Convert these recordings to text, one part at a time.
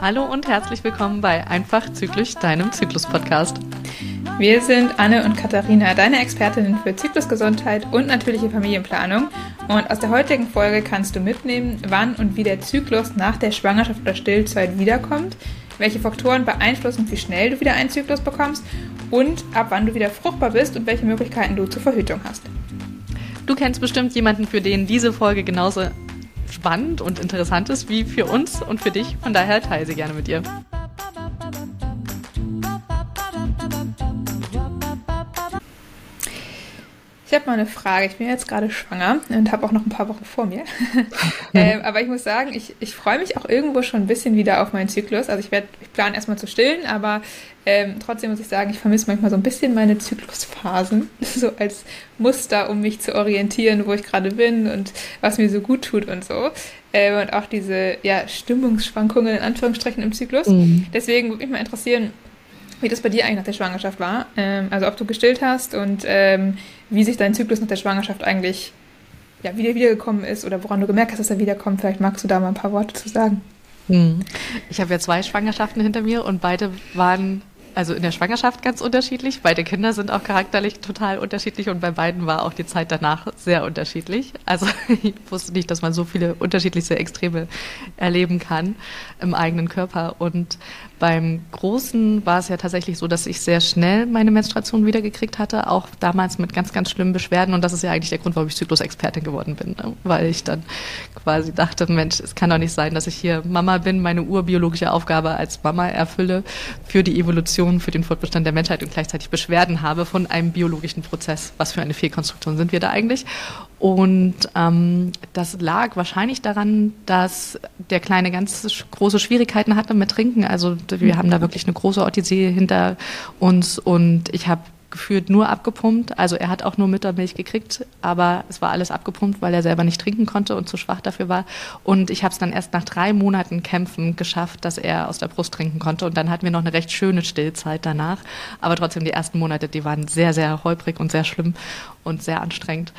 Hallo und herzlich willkommen bei Einfach Zyklisch, deinem Zyklus-Podcast. Wir sind Anne und Katharina, deine Expertinnen für Zyklusgesundheit und natürliche Familienplanung. Und aus der heutigen Folge kannst du mitnehmen, wann und wie der Zyklus nach der Schwangerschaft oder Stillzeit wiederkommt, welche Faktoren beeinflussen, wie schnell du wieder einen Zyklus bekommst und ab wann du wieder fruchtbar bist und welche Möglichkeiten du zur Verhütung hast. Du kennst bestimmt jemanden, für den diese Folge genauso spannend und interessant ist wie für uns und für dich. Von daher teile sie gerne mit ihr. Habe mal eine Frage. Ich bin jetzt gerade schwanger und habe auch noch ein paar Wochen vor mir. ähm, aber ich muss sagen, ich, ich freue mich auch irgendwo schon ein bisschen wieder auf meinen Zyklus. Also ich werde, ich plane erstmal zu stillen, aber ähm, trotzdem muss ich sagen, ich vermisse manchmal so ein bisschen meine Zyklusphasen, so als Muster, um mich zu orientieren, wo ich gerade bin und was mir so gut tut und so. Ähm, und auch diese ja, Stimmungsschwankungen in Anführungsstrichen im Zyklus. Mhm. Deswegen würde mich mal interessieren, wie das bei dir eigentlich nach der Schwangerschaft war. Ähm, also ob du gestillt hast und ähm, wie sich dein Zyklus nach der Schwangerschaft eigentlich ja, wieder wiedergekommen ist oder woran du gemerkt hast, dass er wiederkommt. Vielleicht magst du da mal ein paar Worte zu sagen. Hm. Ich habe ja zwei Schwangerschaften hinter mir und beide waren also in der Schwangerschaft ganz unterschiedlich. Beide Kinder sind auch charakterlich total unterschiedlich und bei beiden war auch die Zeit danach sehr unterschiedlich. Also ich wusste nicht, dass man so viele unterschiedliche Extreme erleben kann im eigenen Körper. Und beim Großen war es ja tatsächlich so, dass ich sehr schnell meine Menstruation wiedergekriegt hatte, auch damals mit ganz, ganz schlimmen Beschwerden. Und das ist ja eigentlich der Grund, warum ich Zyklusexpertin geworden bin, ne? weil ich dann quasi dachte, Mensch, es kann doch nicht sein, dass ich hier Mama bin, meine urbiologische Aufgabe als Mama erfülle für die Evolution, für den Fortbestand der Menschheit und gleichzeitig Beschwerden habe von einem biologischen Prozess. Was für eine Fehlkonstruktion sind wir da eigentlich? Und ähm, das lag wahrscheinlich daran, dass der Kleine ganz große Schwierigkeiten hatte mit Trinken. Also wir haben da wirklich eine große Odyssee hinter uns und ich habe gefühlt nur abgepumpt. Also er hat auch nur Müttermilch gekriegt, aber es war alles abgepumpt, weil er selber nicht trinken konnte und zu schwach dafür war. Und ich habe es dann erst nach drei Monaten Kämpfen geschafft, dass er aus der Brust trinken konnte. Und dann hatten wir noch eine recht schöne Stillzeit danach. Aber trotzdem die ersten Monate, die waren sehr, sehr holprig und sehr schlimm und sehr anstrengend.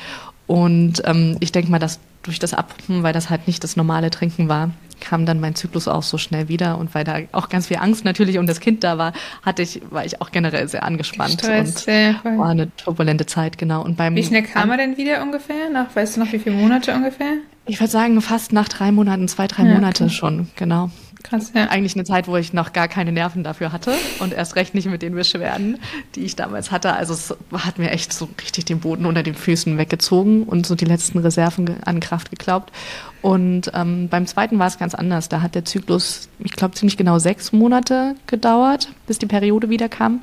Und ähm, ich denke mal, dass durch das Abpumpen, weil das halt nicht das normale Trinken war, kam dann mein Zyklus auch so schnell wieder und weil da auch ganz viel Angst natürlich um das Kind da war, hatte ich, war ich auch generell sehr angespannt Stress, und war eine turbulente Zeit, genau. Und beim wie schnell kam er denn wieder ungefähr? Nach, weißt du noch, wie viele Monate ungefähr? Ich würde sagen, fast nach drei Monaten, zwei, drei ja, Monate okay. schon, genau. Krass, ja. Eigentlich eine Zeit, wo ich noch gar keine Nerven dafür hatte und erst recht nicht mit den Beschwerden, die ich damals hatte. Also es hat mir echt so richtig den Boden unter den Füßen weggezogen und so die letzten Reserven an Kraft geglaubt. Und ähm, beim zweiten war es ganz anders. Da hat der Zyklus, ich glaube, ziemlich genau sechs Monate gedauert, bis die Periode wieder kam.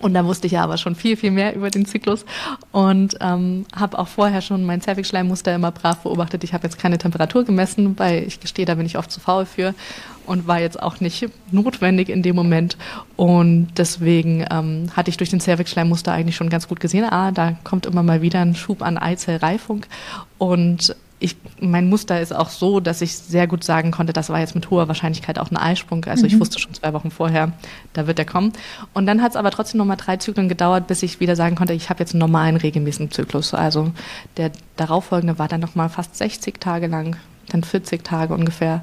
Und da wusste ich ja aber schon viel, viel mehr über den Zyklus und ähm, habe auch vorher schon mein Zervixschleimmuster immer brav beobachtet. Ich habe jetzt keine Temperatur gemessen, weil ich gestehe, da bin ich oft zu faul für und war jetzt auch nicht notwendig in dem Moment. Und deswegen ähm, hatte ich durch den Zervixschleimmuster eigentlich schon ganz gut gesehen, ah, da kommt immer mal wieder ein Schub an Eizellreifung. Und ich, mein Muster ist auch so, dass ich sehr gut sagen konnte, das war jetzt mit hoher Wahrscheinlichkeit auch ein Eisprung. Also mhm. ich wusste schon zwei Wochen vorher, da wird er kommen. Und dann hat es aber trotzdem nochmal drei Zyklen gedauert, bis ich wieder sagen konnte, ich habe jetzt einen normalen, regelmäßigen Zyklus. Also der darauffolgende war dann nochmal fast 60 Tage lang, dann 40 Tage ungefähr.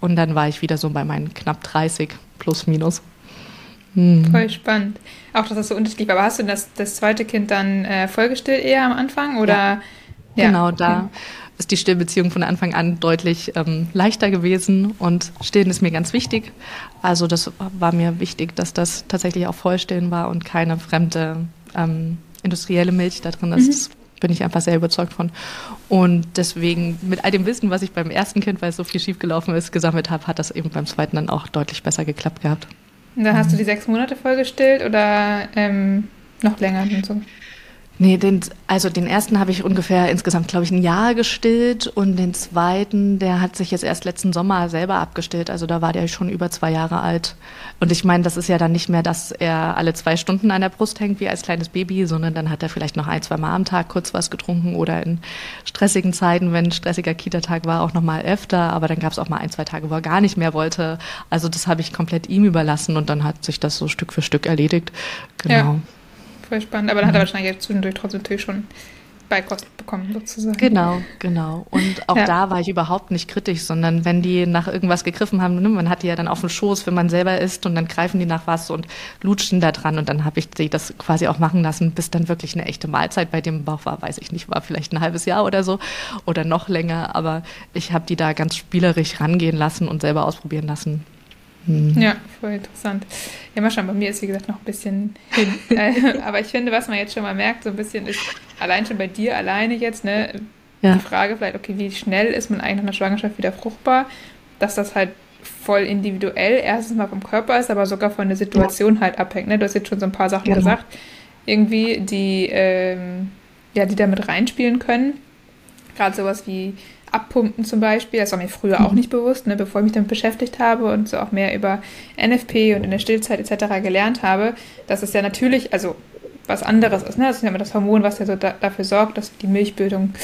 Und dann war ich wieder so bei meinen knapp 30 plus minus. Hm. Voll spannend. Auch, dass das so unterschiedlich war. Aber hast du das, das zweite Kind dann äh, vollgestillt eher am Anfang? Oder? Ja. Ja. Genau, da. Okay ist die Stillbeziehung von Anfang an deutlich ähm, leichter gewesen und Stillen ist mir ganz wichtig. Also das war mir wichtig, dass das tatsächlich auch Vollstillen war und keine fremde ähm, industrielle Milch da drin ist. Mhm. bin ich einfach sehr überzeugt von. Und deswegen, mit all dem Wissen, was ich beim ersten Kind, weil es so viel schiefgelaufen ist, gesammelt habe, hat das eben beim zweiten dann auch deutlich besser geklappt gehabt. Und dann hast du die sechs Monate vollgestillt oder ähm, noch länger und so? Nee, den, also den ersten habe ich ungefähr insgesamt, glaube ich, ein Jahr gestillt und den zweiten, der hat sich jetzt erst letzten Sommer selber abgestillt. Also da war der schon über zwei Jahre alt. Und ich meine, das ist ja dann nicht mehr, dass er alle zwei Stunden an der Brust hängt wie als kleines Baby, sondern dann hat er vielleicht noch ein, zwei Mal am Tag kurz was getrunken oder in stressigen Zeiten, wenn ein stressiger Kita-Tag war, auch noch mal öfter. Aber dann gab es auch mal ein, zwei Tage, wo er gar nicht mehr wollte. Also das habe ich komplett ihm überlassen und dann hat sich das so Stück für Stück erledigt. Genau. Ja. Voll spannend. Aber dann hat er wahrscheinlich jetzt zwischendurch trotzdem natürlich schon Beikost bekommen, sozusagen. Genau, genau. Und auch ja. da war ich überhaupt nicht kritisch, sondern wenn die nach irgendwas gegriffen haben, ne, man hat die ja dann auf dem Schoß, wenn man selber isst und dann greifen die nach was und lutschen da dran und dann habe ich sie das quasi auch machen lassen, bis dann wirklich eine echte Mahlzeit bei dem Bauch war, weiß ich nicht, war vielleicht ein halbes Jahr oder so oder noch länger, aber ich habe die da ganz spielerisch rangehen lassen und selber ausprobieren lassen. Hm. Ja, voll interessant. Ja, mal schauen, bei mir ist wie gesagt noch ein bisschen hin. Äh, aber ich finde, was man jetzt schon mal merkt, so ein bisschen ist, allein schon bei dir alleine jetzt, ne, ja. die Frage vielleicht, okay, wie schnell ist man eigentlich nach einer Schwangerschaft wieder fruchtbar, dass das halt voll individuell erstens mal vom Körper ist, aber sogar von der Situation ja. halt abhängt. Ne? Du hast jetzt schon so ein paar Sachen genau. gesagt, irgendwie, die, ähm, ja, die damit reinspielen können. Gerade sowas wie Abpumpen zum Beispiel, das war mir früher auch mhm. nicht bewusst, ne, bevor ich mich damit beschäftigt habe und so auch mehr über NFP und in der Stillzeit etc. gelernt habe, dass es ja natürlich, also was anderes ist. Ne? Das ist ja immer das Hormon, was ja so da, dafür sorgt, dass die Milchbildung,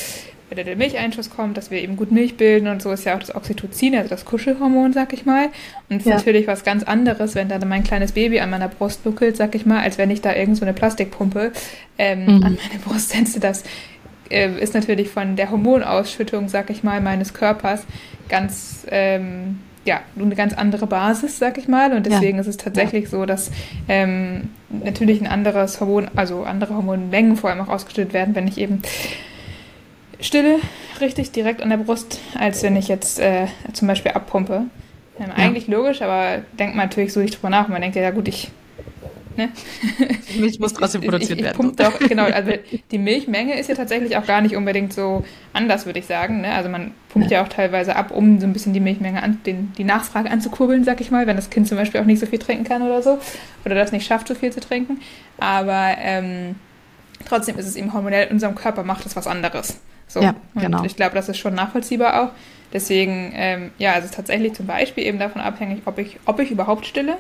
wenn der Milcheinschuss kommt, dass wir eben gut Milch bilden und so ist ja auch das Oxytocin, also das Kuschelhormon, sag ich mal. Und es ja. ist natürlich was ganz anderes, wenn da mein kleines Baby an meiner Brust nuckelt, sag ich mal, als wenn ich da irgend so eine Plastikpumpe ähm, mhm. an meine Brust setze. Das äh, ist natürlich von der Hormonausschüttung, sag ich mal, meines Körpers ganz, ähm, ja, eine ganz andere Basis, sag ich mal. Und deswegen ja. ist es tatsächlich ja. so, dass ähm, natürlich ein anderes Hormon, also andere Hormonmengen vor allem auch ausgeschüttet werden, wenn ich eben stille, richtig direkt an der Brust, als wenn ich jetzt äh, zum Beispiel abpumpe. Ähm, ja. Eigentlich logisch, aber denkt man natürlich so nicht drüber nach. Man denkt ja, ja gut, ich Ne? Die Milch muss trotzdem produziert ich, ich, ich werden. Doch, genau, also die Milchmenge ist ja tatsächlich auch gar nicht unbedingt so anders, würde ich sagen. Ne? Also man pumpt ja. ja. auch teilweise ab, um so ein bisschen die Milchmenge an, den, die Nachfrage anzukurbeln, sag ich mal, wenn das Kind zum Beispiel auch nicht so viel trinken kann oder so. Oder das nicht schafft, so viel zu trinken. Aber ähm, trotzdem ist es eben hormonell, in unserem Körper macht es was anderes. So. Ja, genau. Und ich glaube, das ist schon nachvollziehbar auch. Deswegen, ähm, ja, also tatsächlich zum Beispiel eben davon abhängig, ob ich, ob ich überhaupt stille.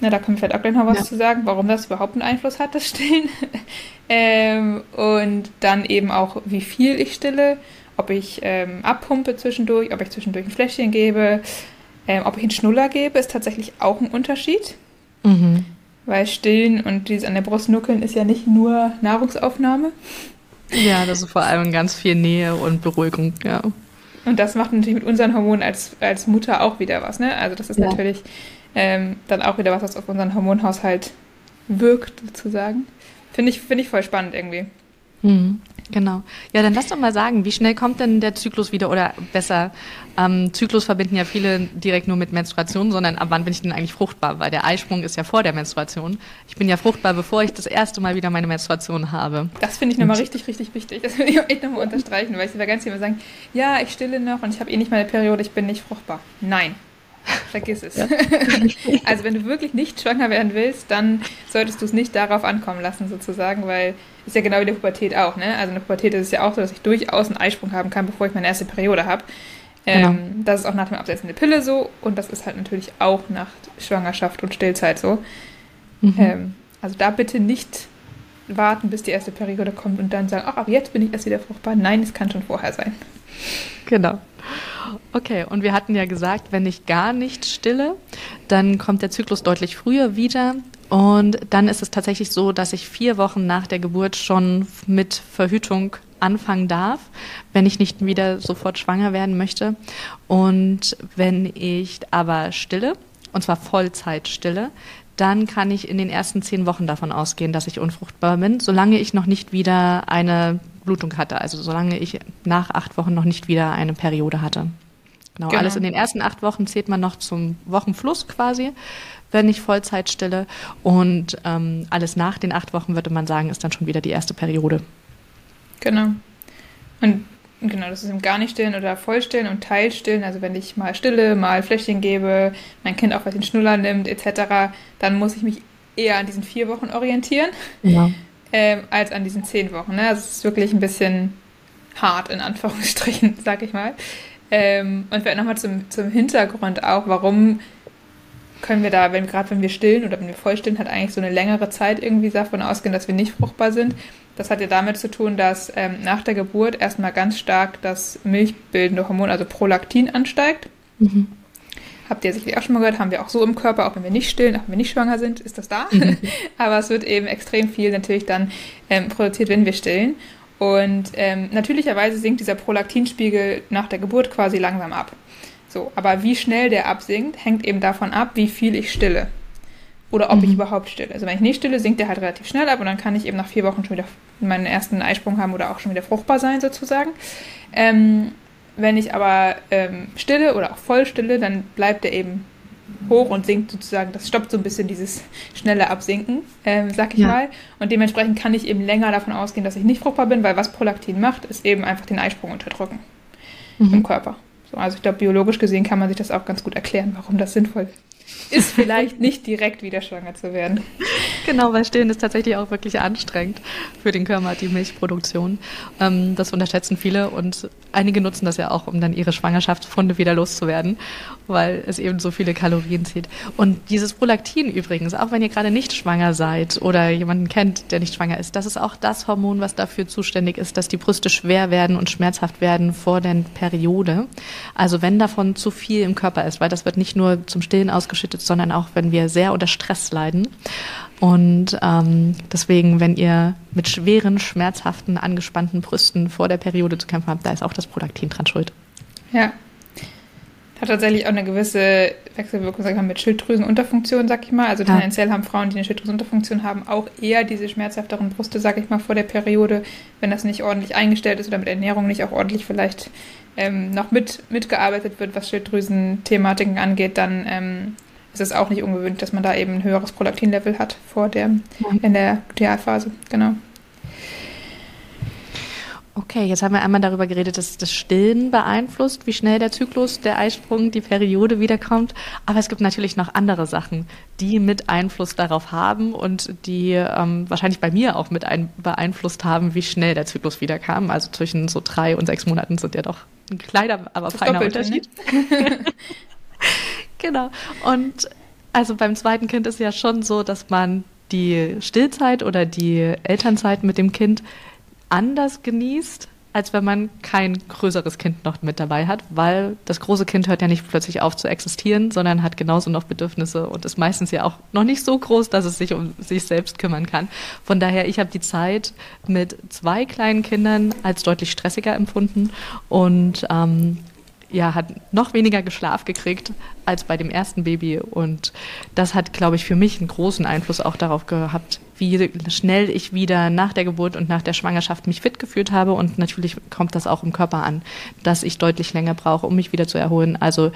Na, da können wir vielleicht auch gleich noch was ja. zu sagen, warum das überhaupt einen Einfluss hat, das Stillen. ähm, und dann eben auch, wie viel ich stille, ob ich ähm, abpumpe zwischendurch, ob ich zwischendurch ein Fläschchen gebe, ähm, ob ich einen Schnuller gebe, ist tatsächlich auch ein Unterschied. Mhm. Weil Stillen und dieses an der Brust nuckeln ist ja nicht nur Nahrungsaufnahme. Ja, das ist vor allem ganz viel Nähe und Beruhigung, ja. Und das macht natürlich mit unseren Hormonen als, als Mutter auch wieder was, ne? Also das ist ja. natürlich ähm, dann auch wieder was, was auf unseren Hormonhaushalt wirkt, sozusagen. Finde ich, find ich voll spannend irgendwie. Mhm, genau. Ja, dann lass doch mal sagen, wie schnell kommt denn der Zyklus wieder oder besser, ähm, Zyklus verbinden ja viele direkt nur mit Menstruation, sondern ab wann bin ich denn eigentlich fruchtbar? Weil der Eisprung ist ja vor der Menstruation. Ich bin ja fruchtbar, bevor ich das erste Mal wieder meine Menstruation habe. Das finde ich nochmal richtig, richtig wichtig. Das will ich echt nochmal unterstreichen, weil ich da ganz viele sagen, ja, ich stille noch und ich habe eh nicht meine Periode, ich bin nicht fruchtbar. Nein, Vergiss es. Ja. also wenn du wirklich nicht schwanger werden willst, dann solltest du es nicht darauf ankommen lassen, sozusagen, weil ist ja genau wie die Pubertät auch, ne? Also in der Pubertät ist es ja auch so, dass ich durchaus einen Eisprung haben kann, bevor ich meine erste Periode habe. Ähm, genau. Das ist auch nach dem Absetzen der Pille so und das ist halt natürlich auch nach Schwangerschaft und Stillzeit so. Mhm. Ähm, also da bitte nicht warten, bis die erste Periode kommt und dann sagen, ach, ab jetzt bin ich erst wieder fruchtbar. Nein, es kann schon vorher sein. Genau. Okay, und wir hatten ja gesagt, wenn ich gar nicht stille, dann kommt der Zyklus deutlich früher wieder. Und dann ist es tatsächlich so, dass ich vier Wochen nach der Geburt schon mit Verhütung anfangen darf, wenn ich nicht wieder sofort schwanger werden möchte. Und wenn ich aber stille, und zwar Vollzeit stille, dann kann ich in den ersten zehn Wochen davon ausgehen, dass ich unfruchtbar bin, solange ich noch nicht wieder eine Blutung hatte, also solange ich nach acht Wochen noch nicht wieder eine Periode hatte. Genau, genau. alles in den ersten acht Wochen zählt man noch zum Wochenfluss quasi, wenn ich Vollzeit stille. Und ähm, alles nach den acht Wochen würde man sagen, ist dann schon wieder die erste Periode. Genau. Und genau, das ist im gar nicht stillen oder vollstillen und teilstillen. Also wenn ich mal stille, mal Fläschchen gebe, mein Kind auch was den Schnuller nimmt, etc., dann muss ich mich eher an diesen vier Wochen orientieren. Ja ähm, als an diesen zehn Wochen. Ne? Also es ist wirklich ein bisschen hart, in Anführungsstrichen, sag ich mal. Ähm, und vielleicht nochmal zum, zum Hintergrund auch, warum können wir da, wenn gerade wenn wir stillen oder wenn wir voll stillen, hat eigentlich so eine längere Zeit irgendwie davon ausgehen, dass wir nicht fruchtbar sind. Das hat ja damit zu tun, dass ähm, nach der Geburt erstmal ganz stark das milchbildende Hormon, also Prolaktin, ansteigt. Mhm. Habt ihr sicherlich auch schon mal gehört, haben wir auch so im Körper, auch wenn wir nicht stillen, auch wenn wir nicht schwanger sind, ist das da. Mhm. Aber es wird eben extrem viel natürlich dann ähm, produziert, wenn wir stillen. Und ähm, natürlicherweise sinkt dieser Prolaktinspiegel nach der Geburt quasi langsam ab. So, aber wie schnell der absinkt, hängt eben davon ab, wie viel ich stille. Oder ob mhm. ich überhaupt stille. Also wenn ich nicht stille, sinkt der halt relativ schnell ab und dann kann ich eben nach vier Wochen schon wieder meinen ersten Eisprung haben oder auch schon wieder fruchtbar sein, sozusagen. Ähm, wenn ich aber ähm, stille oder auch voll stille, dann bleibt der eben hoch und sinkt sozusagen, das stoppt so ein bisschen dieses schnelle Absinken, ähm, sag ich ja. mal. Und dementsprechend kann ich eben länger davon ausgehen, dass ich nicht fruchtbar bin, weil was Prolaktin macht, ist eben einfach den Eisprung unterdrücken mhm. im Körper. So, also ich glaube, biologisch gesehen kann man sich das auch ganz gut erklären, warum das sinnvoll ist vielleicht nicht direkt wieder schwanger zu werden. Genau, weil Stillen ist tatsächlich auch wirklich anstrengend für den Körper, die Milchproduktion. Ähm, das unterschätzen viele und einige nutzen das ja auch, um dann ihre Schwangerschaftsfunde wieder loszuwerden, weil es eben so viele Kalorien zieht. Und dieses Prolaktin übrigens, auch wenn ihr gerade nicht schwanger seid oder jemanden kennt, der nicht schwanger ist, das ist auch das Hormon, was dafür zuständig ist, dass die Brüste schwer werden und schmerzhaft werden vor der Periode. Also wenn davon zu viel im Körper ist, weil das wird nicht nur zum Stillen ausgeschüttet, sondern auch wenn wir sehr unter Stress leiden. Und ähm, deswegen, wenn ihr mit schweren, schmerzhaften, angespannten Brüsten vor der Periode zu kämpfen habt, da ist auch das Prolaktin dran schuld. Ja. Hat tatsächlich auch eine gewisse Wechselwirkung sag ich mal, mit Schilddrüsenunterfunktion, sag ich mal. Also ja. tendenziell haben Frauen, die eine Schilddrüsenunterfunktion haben, auch eher diese schmerzhafteren Brüste, sag ich mal, vor der Periode, wenn das nicht ordentlich eingestellt ist oder mit Ernährung nicht auch ordentlich vielleicht ähm, noch mit, mitgearbeitet wird, was Schilddrüsen-Thematiken angeht, dann ähm, es ist auch nicht ungewöhnlich, dass man da eben ein höheres Prolaktinlevel hat vor der, in der Lutealphase. Genau. Okay, jetzt haben wir einmal darüber geredet, dass das Stillen beeinflusst, wie schnell der Zyklus, der Eisprung, die Periode wiederkommt. Aber es gibt natürlich noch andere Sachen, die mit Einfluss darauf haben und die ähm, wahrscheinlich bei mir auch mit ein beeinflusst haben, wie schnell der Zyklus wiederkam. Also zwischen so drei und sechs Monaten sind ja doch ein kleiner, aber feiner ne? Unterschied. Genau. Und also beim zweiten Kind ist ja schon so, dass man die Stillzeit oder die Elternzeit mit dem Kind anders genießt, als wenn man kein größeres Kind noch mit dabei hat, weil das große Kind hört ja nicht plötzlich auf zu existieren, sondern hat genauso noch Bedürfnisse und ist meistens ja auch noch nicht so groß, dass es sich um sich selbst kümmern kann. Von daher, ich habe die Zeit mit zwei kleinen Kindern als deutlich stressiger empfunden und ähm, ja, hat noch weniger Geschlaf gekriegt als bei dem ersten Baby. Und das hat, glaube ich, für mich einen großen Einfluss auch darauf gehabt, wie schnell ich wieder nach der Geburt und nach der Schwangerschaft mich fit gefühlt habe. Und natürlich kommt das auch im Körper an, dass ich deutlich länger brauche, um mich wieder zu erholen. Also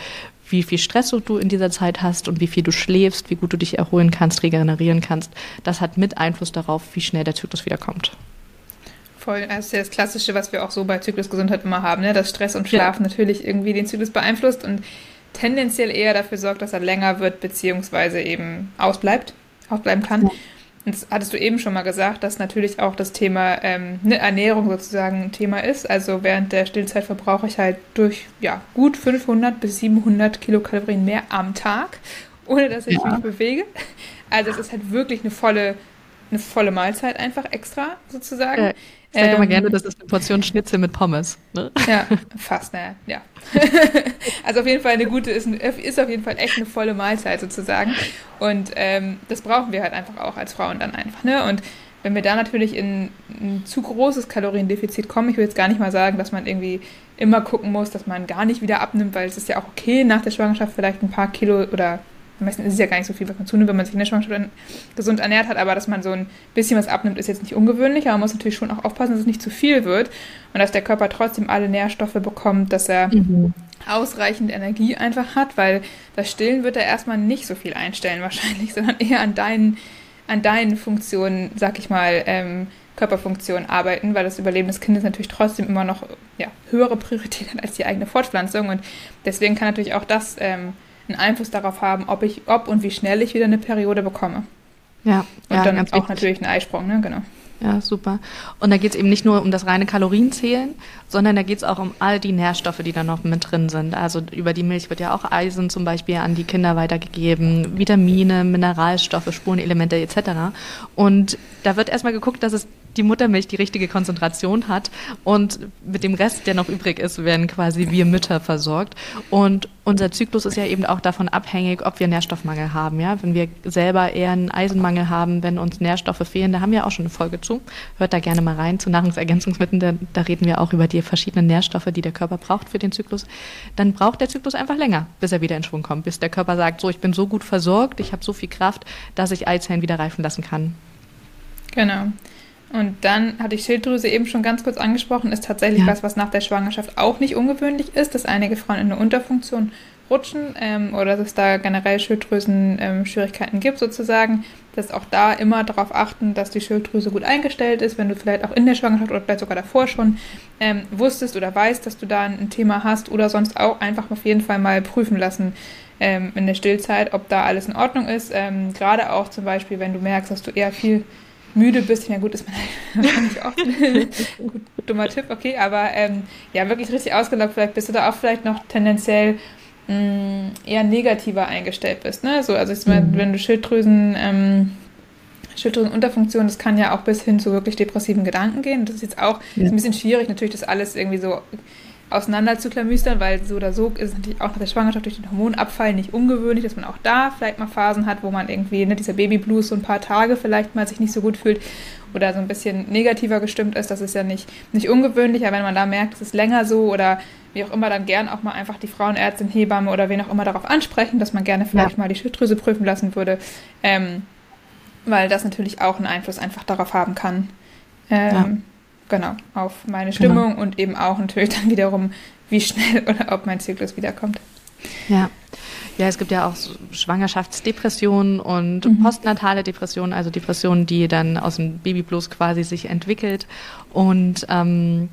wie viel Stress du in dieser Zeit hast und wie viel du schläfst, wie gut du dich erholen kannst, regenerieren kannst, das hat mit Einfluss darauf, wie schnell der Zyklus wiederkommt voll. Das ist ja das Klassische, was wir auch so bei Zyklusgesundheit immer haben, ne? dass Stress und Schlaf ja. natürlich irgendwie den Zyklus beeinflusst und tendenziell eher dafür sorgt, dass er länger wird, beziehungsweise eben ausbleibt, ausbleiben kann. Ja. Und das hattest du eben schon mal gesagt, dass natürlich auch das Thema ähm, ne, Ernährung sozusagen ein Thema ist. Also während der Stillzeit verbrauche ich halt durch ja, gut 500 bis 700 Kilokalorien mehr am Tag, ohne dass ich ja. mich bewege. Also es ist halt wirklich eine volle, eine volle Mahlzeit einfach extra sozusagen. Ja. Ich sage ähm, immer gerne, das ist eine Portion Schnitzel mit Pommes. Ne? Ja, fast, naja, ja. also auf jeden Fall eine gute, ist, ist auf jeden Fall echt eine volle Mahlzeit sozusagen. Und ähm, das brauchen wir halt einfach auch als Frauen dann einfach. Ne? Und wenn wir da natürlich in ein zu großes Kaloriendefizit kommen, ich will jetzt gar nicht mal sagen, dass man irgendwie immer gucken muss, dass man gar nicht wieder abnimmt, weil es ist ja auch okay, nach der Schwangerschaft vielleicht ein paar Kilo oder meistens ist es ja gar nicht so viel, was man zunimmt, wenn man sich in der Schwangerschaft gesund ernährt hat, aber dass man so ein bisschen was abnimmt, ist jetzt nicht ungewöhnlich, aber man muss natürlich schon auch aufpassen, dass es nicht zu viel wird und dass der Körper trotzdem alle Nährstoffe bekommt, dass er mhm. ausreichend Energie einfach hat, weil das Stillen wird er erstmal nicht so viel einstellen wahrscheinlich, sondern eher an deinen, an deinen Funktionen, sag ich mal, ähm, Körperfunktionen arbeiten, weil das Überleben des Kindes natürlich trotzdem immer noch ja, höhere Priorität hat als die eigene Fortpflanzung und deswegen kann natürlich auch das ähm, einen Einfluss darauf haben, ob ich, ob und wie schnell ich wieder eine Periode bekomme. Ja. Und ja, dann auch wichtig. natürlich einen Eisprung, ne? Genau. Ja, super. Und da geht es eben nicht nur um das reine Kalorienzählen, sondern da geht es auch um all die Nährstoffe, die da noch mit drin sind. Also über die Milch wird ja auch Eisen zum Beispiel an die Kinder weitergegeben, Vitamine, Mineralstoffe, Spurenelemente etc. Und da wird erstmal geguckt, dass es die Muttermilch die richtige Konzentration hat und mit dem Rest, der noch übrig ist, werden quasi wir Mütter versorgt. Und unser Zyklus ist ja eben auch davon abhängig, ob wir Nährstoffmangel haben. Ja? Wenn wir selber eher einen Eisenmangel haben, wenn uns Nährstoffe fehlen, da haben wir auch schon eine Folge zu. Hört da gerne mal rein zu Nahrungsergänzungsmitteln. Da, da reden wir auch über die verschiedenen Nährstoffe, die der Körper braucht für den Zyklus. Dann braucht der Zyklus einfach länger, bis er wieder in Schwung kommt, bis der Körper sagt, so, ich bin so gut versorgt, ich habe so viel Kraft, dass ich Eizellen wieder reifen lassen kann. Genau. Und dann hatte ich Schilddrüse eben schon ganz kurz angesprochen, ist tatsächlich ja. was, was nach der Schwangerschaft auch nicht ungewöhnlich ist, dass einige Frauen in eine Unterfunktion rutschen ähm, oder dass es da generell Schilddrüsen-Schwierigkeiten ähm, gibt sozusagen, dass auch da immer darauf achten, dass die Schilddrüse gut eingestellt ist, wenn du vielleicht auch in der Schwangerschaft oder vielleicht sogar davor schon ähm, wusstest oder weißt, dass du da ein Thema hast oder sonst auch einfach auf jeden Fall mal prüfen lassen ähm, in der Stillzeit, ob da alles in Ordnung ist. Ähm, gerade auch zum Beispiel, wenn du merkst, dass du eher viel müde bist, ja gut, ist man nicht oft. gut, dummer Tipp, okay, aber ähm, ja, wirklich richtig ausgelockt, vielleicht bist du da auch vielleicht noch tendenziell mh, mm, eher negativer eingestellt bist. Ne? So, also ich meine, mhm. wenn du Schilddrüsen, ähm, Schilddrüsenunterfunktion, das kann ja auch bis hin zu wirklich depressiven Gedanken gehen. Das ist jetzt auch ja. ist ein bisschen schwierig, natürlich das alles irgendwie so auseinander zu klamüstern, weil so oder so ist es natürlich auch nach der Schwangerschaft durch den Hormonabfall nicht ungewöhnlich, dass man auch da vielleicht mal Phasen hat, wo man irgendwie, ne, dieser Babyblues so ein paar Tage vielleicht mal sich nicht so gut fühlt oder so ein bisschen negativer gestimmt ist. Das ist ja nicht, nicht ungewöhnlich, aber wenn man da merkt, es ist länger so oder wie auch immer, dann gern auch mal einfach die Frauenärztin, Hebamme oder wen auch immer darauf ansprechen, dass man gerne vielleicht ja. mal die Schilddrüse prüfen lassen würde, ähm, weil das natürlich auch einen Einfluss einfach darauf haben kann. Ähm, ja genau, auf meine. Stimmung genau. und eben auch natürlich dann wiederum, wie schnell oder ob mein Zyklus wiederkommt. Ja. Ja, es gibt ja auch Schwangerschaftsdepressionen und mhm. postnatale Depressionen, also Depressionen, die dann aus dem Babyblues quasi sich entwickelt. Und ähm,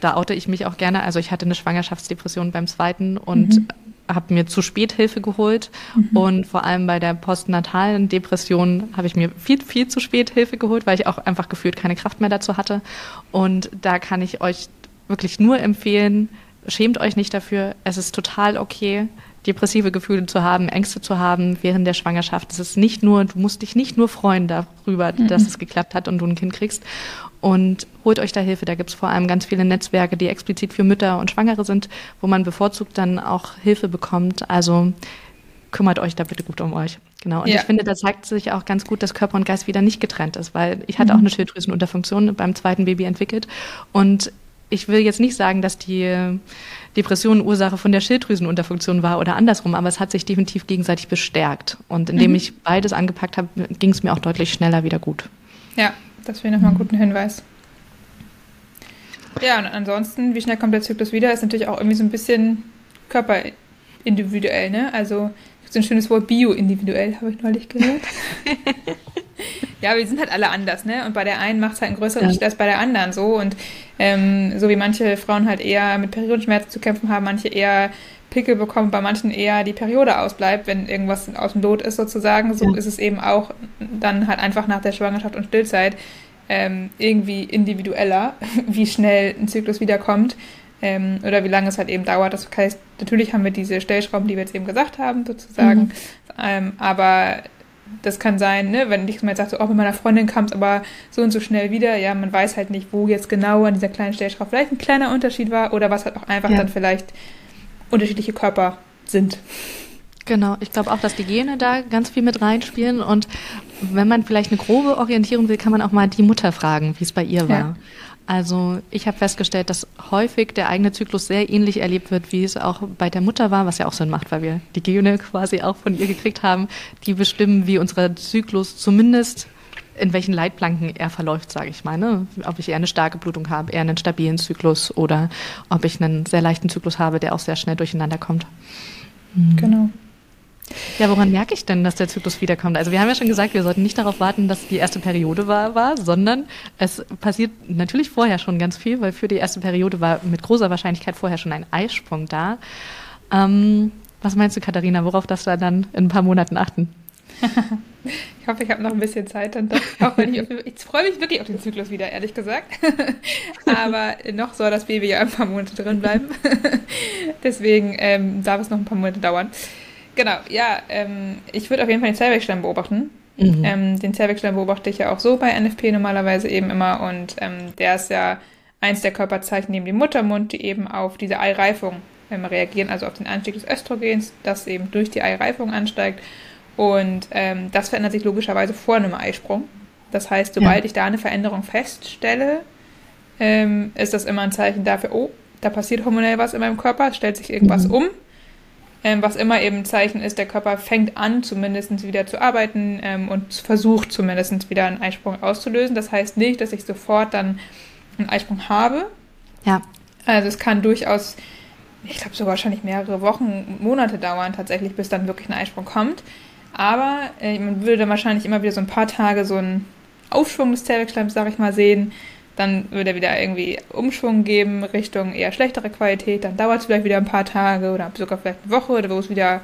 da oute ich mich auch gerne. Also ich hatte eine Schwangerschaftsdepression beim zweiten und mhm habe mir zu spät Hilfe geholt mhm. und vor allem bei der postnatalen Depression habe ich mir viel, viel zu spät Hilfe geholt, weil ich auch einfach gefühlt keine Kraft mehr dazu hatte. Und da kann ich euch wirklich nur empfehlen, schämt euch nicht dafür. Es ist total okay, depressive Gefühle zu haben, Ängste zu haben während der Schwangerschaft. Es ist nicht nur, du musst dich nicht nur freuen darüber, mhm. dass es geklappt hat und du ein Kind kriegst. Und holt euch da Hilfe. Da gibt es vor allem ganz viele Netzwerke, die explizit für Mütter und Schwangere sind, wo man bevorzugt dann auch Hilfe bekommt. Also kümmert euch da bitte gut um euch. Genau. Und ja. ich finde, da zeigt sich auch ganz gut, dass Körper und Geist wieder nicht getrennt ist, weil ich hatte mhm. auch eine Schilddrüsenunterfunktion beim zweiten Baby entwickelt. Und ich will jetzt nicht sagen, dass die Depression Ursache von der Schilddrüsenunterfunktion war oder andersrum, aber es hat sich definitiv gegenseitig bestärkt. Und indem mhm. ich beides angepackt habe, ging es mir auch deutlich schneller wieder gut. Ja, das wäre nochmal ein guter Hinweis. Ja, und ansonsten, wie schnell kommt der Zyklus wieder, ist natürlich auch irgendwie so ein bisschen körperindividuell, ne? Also, so ein schönes Wort bioindividuell, habe ich neulich gehört. ja, wir sind halt alle anders, ne? Und bei der einen macht es halt einen größeren ja. als bei der anderen so. Und ähm, so wie manche Frauen halt eher mit Periodenschmerzen zu kämpfen haben, manche eher Pickel bekommen, bei manchen eher die Periode ausbleibt, wenn irgendwas aus dem Lot ist sozusagen. So ja. ist es eben auch dann halt einfach nach der Schwangerschaft und Stillzeit ähm, irgendwie individueller, wie schnell ein Zyklus wiederkommt ähm, oder wie lange es halt eben dauert. Das heißt, natürlich haben wir diese Stellschrauben, die wir jetzt eben gesagt haben, sozusagen. Mhm. Ähm, aber das kann sein, ne, wenn ich mal jetzt sage, so, auch mit meiner Freundin kam es aber so und so schnell wieder. Ja, man weiß halt nicht, wo jetzt genau an dieser kleinen Stellschraube vielleicht ein kleiner Unterschied war oder was halt auch einfach ja. dann vielleicht unterschiedliche Körper sind. Genau, ich glaube auch, dass die Gene da ganz viel mit reinspielen und wenn man vielleicht eine grobe Orientierung will, kann man auch mal die Mutter fragen, wie es bei ihr war. Ja. Also ich habe festgestellt, dass häufig der eigene Zyklus sehr ähnlich erlebt wird, wie es auch bei der Mutter war, was ja auch Sinn macht, weil wir die Gene quasi auch von ihr gekriegt haben, die bestimmen, wie unser Zyklus zumindest in welchen Leitplanken er verläuft, sage ich mal. Ne? Ob ich eher eine starke Blutung habe, eher einen stabilen Zyklus oder ob ich einen sehr leichten Zyklus habe, der auch sehr schnell durcheinander kommt. Mhm. Genau. Ja, woran merke ich denn, dass der Zyklus wiederkommt? Also wir haben ja schon gesagt, wir sollten nicht darauf warten, dass die erste Periode war, war, sondern es passiert natürlich vorher schon ganz viel, weil für die erste Periode war mit großer Wahrscheinlichkeit vorher schon ein Eisprung da. Ähm, was meinst du, Katharina, worauf darfst du dann in ein paar Monaten achten? ich hoffe, ich habe noch ein bisschen Zeit dann doch. Auch wenn ich, ich freue mich wirklich auf den Zyklus wieder, ehrlich gesagt. Aber noch soll das Baby ja ein paar Monate drin bleiben. Deswegen ähm, darf es noch ein paar Monate dauern. Genau, ja, ähm, ich würde auf jeden Fall den Zellwechsel beobachten. Mhm. Ähm, den Zervixschleim beobachte ich ja auch so bei NFP normalerweise eben immer und ähm, der ist ja eins der Körperzeichen neben dem Muttermund, die eben auf diese Eireifung ähm, reagieren, also auf den Anstieg des Östrogens, das eben durch die Eireifung ansteigt. Und ähm, das verändert sich logischerweise vor einem Eisprung. Das heißt, sobald ja. ich da eine Veränderung feststelle, ähm, ist das immer ein Zeichen dafür, oh, da passiert hormonell was in meinem Körper, stellt sich irgendwas mhm. um. Ähm, was immer eben ein Zeichen ist, der Körper fängt an, zumindest wieder zu arbeiten ähm, und versucht zumindest wieder einen Eisprung auszulösen. Das heißt nicht, dass ich sofort dann einen Eisprung habe. Ja. Also es kann durchaus, ich glaube sogar wahrscheinlich mehrere Wochen, Monate dauern tatsächlich, bis dann wirklich ein Eisprung kommt. Aber äh, man würde wahrscheinlich immer wieder so ein paar Tage so einen Aufschwung des Zervixschleims, sage ich mal, sehen dann würde er wieder irgendwie Umschwung geben Richtung eher schlechtere Qualität. Dann dauert es vielleicht wieder ein paar Tage oder sogar vielleicht eine Woche, wo es wieder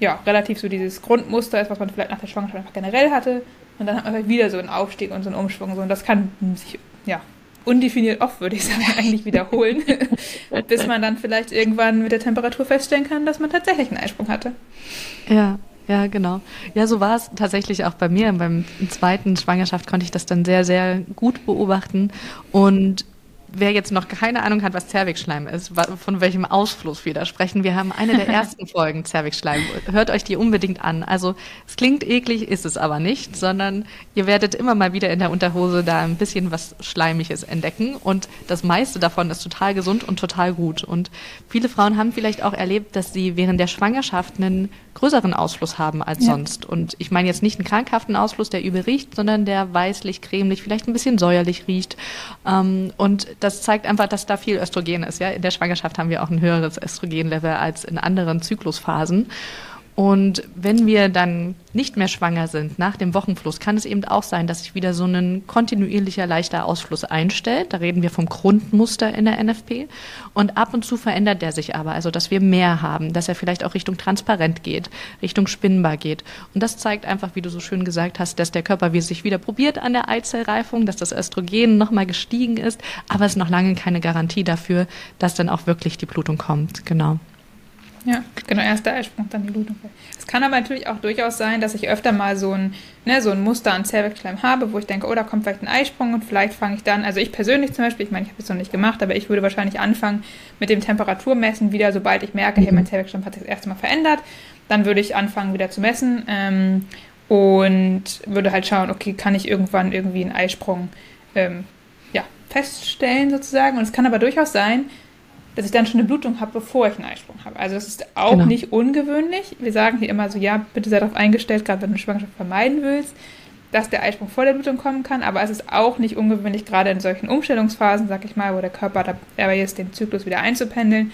ja, relativ so dieses Grundmuster ist, was man vielleicht nach der Schwangerschaft einfach generell hatte. Und dann hat man vielleicht wieder so einen Aufstieg und so einen Umschwung. Und das kann sich, ja, undefiniert oft, würde ich sagen, eigentlich wiederholen, bis man dann vielleicht irgendwann mit der Temperatur feststellen kann, dass man tatsächlich einen Eisprung hatte. Ja, ja, genau. Ja, so war es tatsächlich auch bei mir. Beim zweiten Schwangerschaft konnte ich das dann sehr, sehr gut beobachten. Und wer jetzt noch keine Ahnung hat, was Zervixschleim ist, von welchem Ausfluss wir da sprechen, wir haben eine der ersten Folgen Zervixschleim. Hört euch die unbedingt an. Also es klingt eklig, ist es aber nicht, sondern ihr werdet immer mal wieder in der Unterhose da ein bisschen was Schleimiges entdecken und das meiste davon ist total gesund und total gut. Und viele Frauen haben vielleicht auch erlebt, dass sie während der Schwangerschaft einen größeren Ausfluss haben als ja. sonst. Und ich meine jetzt nicht einen krankhaften Ausfluss, der übel riecht, sondern der weißlich, cremlich, vielleicht ein bisschen säuerlich riecht. Ähm, und das zeigt einfach, dass da viel Östrogen ist. Ja? In der Schwangerschaft haben wir auch ein höheres Östrogenlevel als in anderen Zyklusphasen. Und wenn wir dann nicht mehr schwanger sind nach dem Wochenfluss, kann es eben auch sein, dass sich wieder so ein kontinuierlicher leichter Ausfluss einstellt. Da reden wir vom Grundmuster in der NFP. Und ab und zu verändert der sich aber, also dass wir mehr haben, dass er vielleicht auch Richtung transparent geht, Richtung spinnbar geht. Und das zeigt einfach, wie du so schön gesagt hast, dass der Körper wie sich wieder probiert an der Eizellreifung, dass das Östrogen nochmal gestiegen ist, aber es ist noch lange keine Garantie dafür, dass dann auch wirklich die Blutung kommt. Genau. Ja, genau, erst der Eisprung, dann die Blutung. Es kann aber natürlich auch durchaus sein, dass ich öfter mal so ein, ne, so ein Muster an Zervixschleim habe, wo ich denke, oh, da kommt vielleicht ein Eisprung und vielleicht fange ich dann, also ich persönlich zum Beispiel, ich meine, ich habe es noch nicht gemacht, aber ich würde wahrscheinlich anfangen mit dem Temperaturmessen wieder, sobald ich merke, hey, mein mhm. Zervixschleim hat sich das erste Mal verändert, dann würde ich anfangen wieder zu messen ähm, und würde halt schauen, okay, kann ich irgendwann irgendwie einen Eisprung ähm, ja, feststellen sozusagen. Und es kann aber durchaus sein, dass ich dann schon eine Blutung habe, bevor ich einen Eisprung habe. Also das ist auch genau. nicht ungewöhnlich. Wir sagen hier immer so, ja, bitte sei darauf eingestellt, gerade wenn du eine Schwangerschaft vermeiden willst, dass der Eisprung vor der Blutung kommen kann. Aber es ist auch nicht ungewöhnlich, gerade in solchen Umstellungsphasen, sag ich mal, wo der Körper dabei ist, den Zyklus wieder einzupendeln,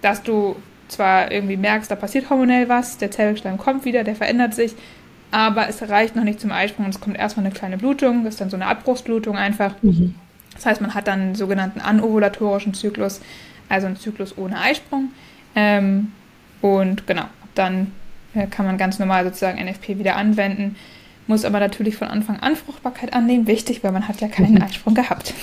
dass du zwar irgendwie merkst, da passiert hormonell was, der Zellschleim kommt wieder, der verändert sich, aber es reicht noch nicht zum Eisprung und es kommt erstmal eine kleine Blutung, das ist dann so eine Abbruchsblutung einfach. Mhm. Das heißt, man hat dann einen sogenannten anovulatorischen Zyklus, also ein Zyklus ohne Eisprung. Ähm, und genau, dann äh, kann man ganz normal sozusagen NFP wieder anwenden, muss aber natürlich von Anfang an Fruchtbarkeit annehmen. Wichtig, weil man hat ja keinen. Eisprung gehabt.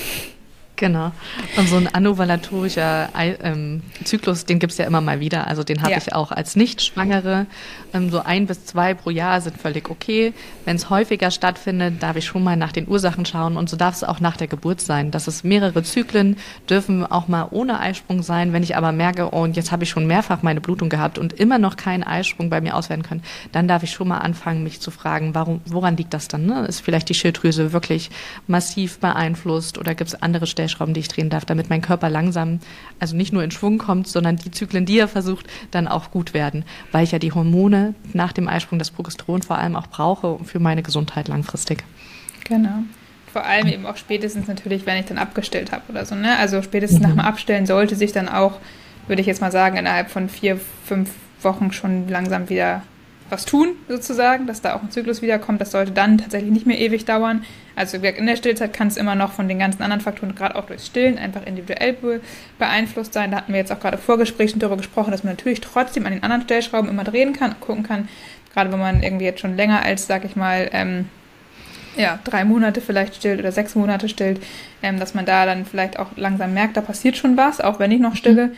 Genau. Und so ein anovulatorischer ähm, Zyklus, den gibt es ja immer mal wieder. Also den habe ja. ich auch als Nicht-Schwangere. Ähm, so ein bis zwei pro Jahr sind völlig okay. Wenn es häufiger stattfindet, darf ich schon mal nach den Ursachen schauen. Und so darf es auch nach der Geburt sein. Das ist mehrere Zyklen, dürfen auch mal ohne Eisprung sein. Wenn ich aber merke, oh, und jetzt habe ich schon mehrfach meine Blutung gehabt und immer noch keinen Eisprung bei mir auswerten können, dann darf ich schon mal anfangen, mich zu fragen, warum, woran liegt das dann? Ne? Ist vielleicht die Schilddrüse wirklich massiv beeinflusst oder gibt es andere Stellschrauben? Stellschrauben, die ich drehen darf, damit mein Körper langsam, also nicht nur in Schwung kommt, sondern die Zyklen, die er versucht, dann auch gut werden, weil ich ja die Hormone nach dem Eisprung, das Progesteron vor allem auch brauche für meine Gesundheit langfristig. Genau. Vor allem eben auch spätestens natürlich, wenn ich dann abgestellt habe oder so. Ne? Also spätestens mhm. nach dem Abstellen sollte sich dann auch, würde ich jetzt mal sagen, innerhalb von vier, fünf Wochen schon langsam wieder was tun, sozusagen, dass da auch ein Zyklus wiederkommt. Das sollte dann tatsächlich nicht mehr ewig dauern. Also in der Stillzeit kann es immer noch von den ganzen anderen Faktoren, gerade auch durchs Stillen, einfach individuell beeinflusst sein. Da hatten wir jetzt auch gerade Vorgesprächen darüber gesprochen, dass man natürlich trotzdem an den anderen Stellschrauben immer drehen kann, gucken kann, gerade wenn man irgendwie jetzt schon länger als, sag ich mal, ähm, ja, drei Monate vielleicht stillt oder sechs Monate stillt, ähm, dass man da dann vielleicht auch langsam merkt, da passiert schon was, auch wenn ich noch stille.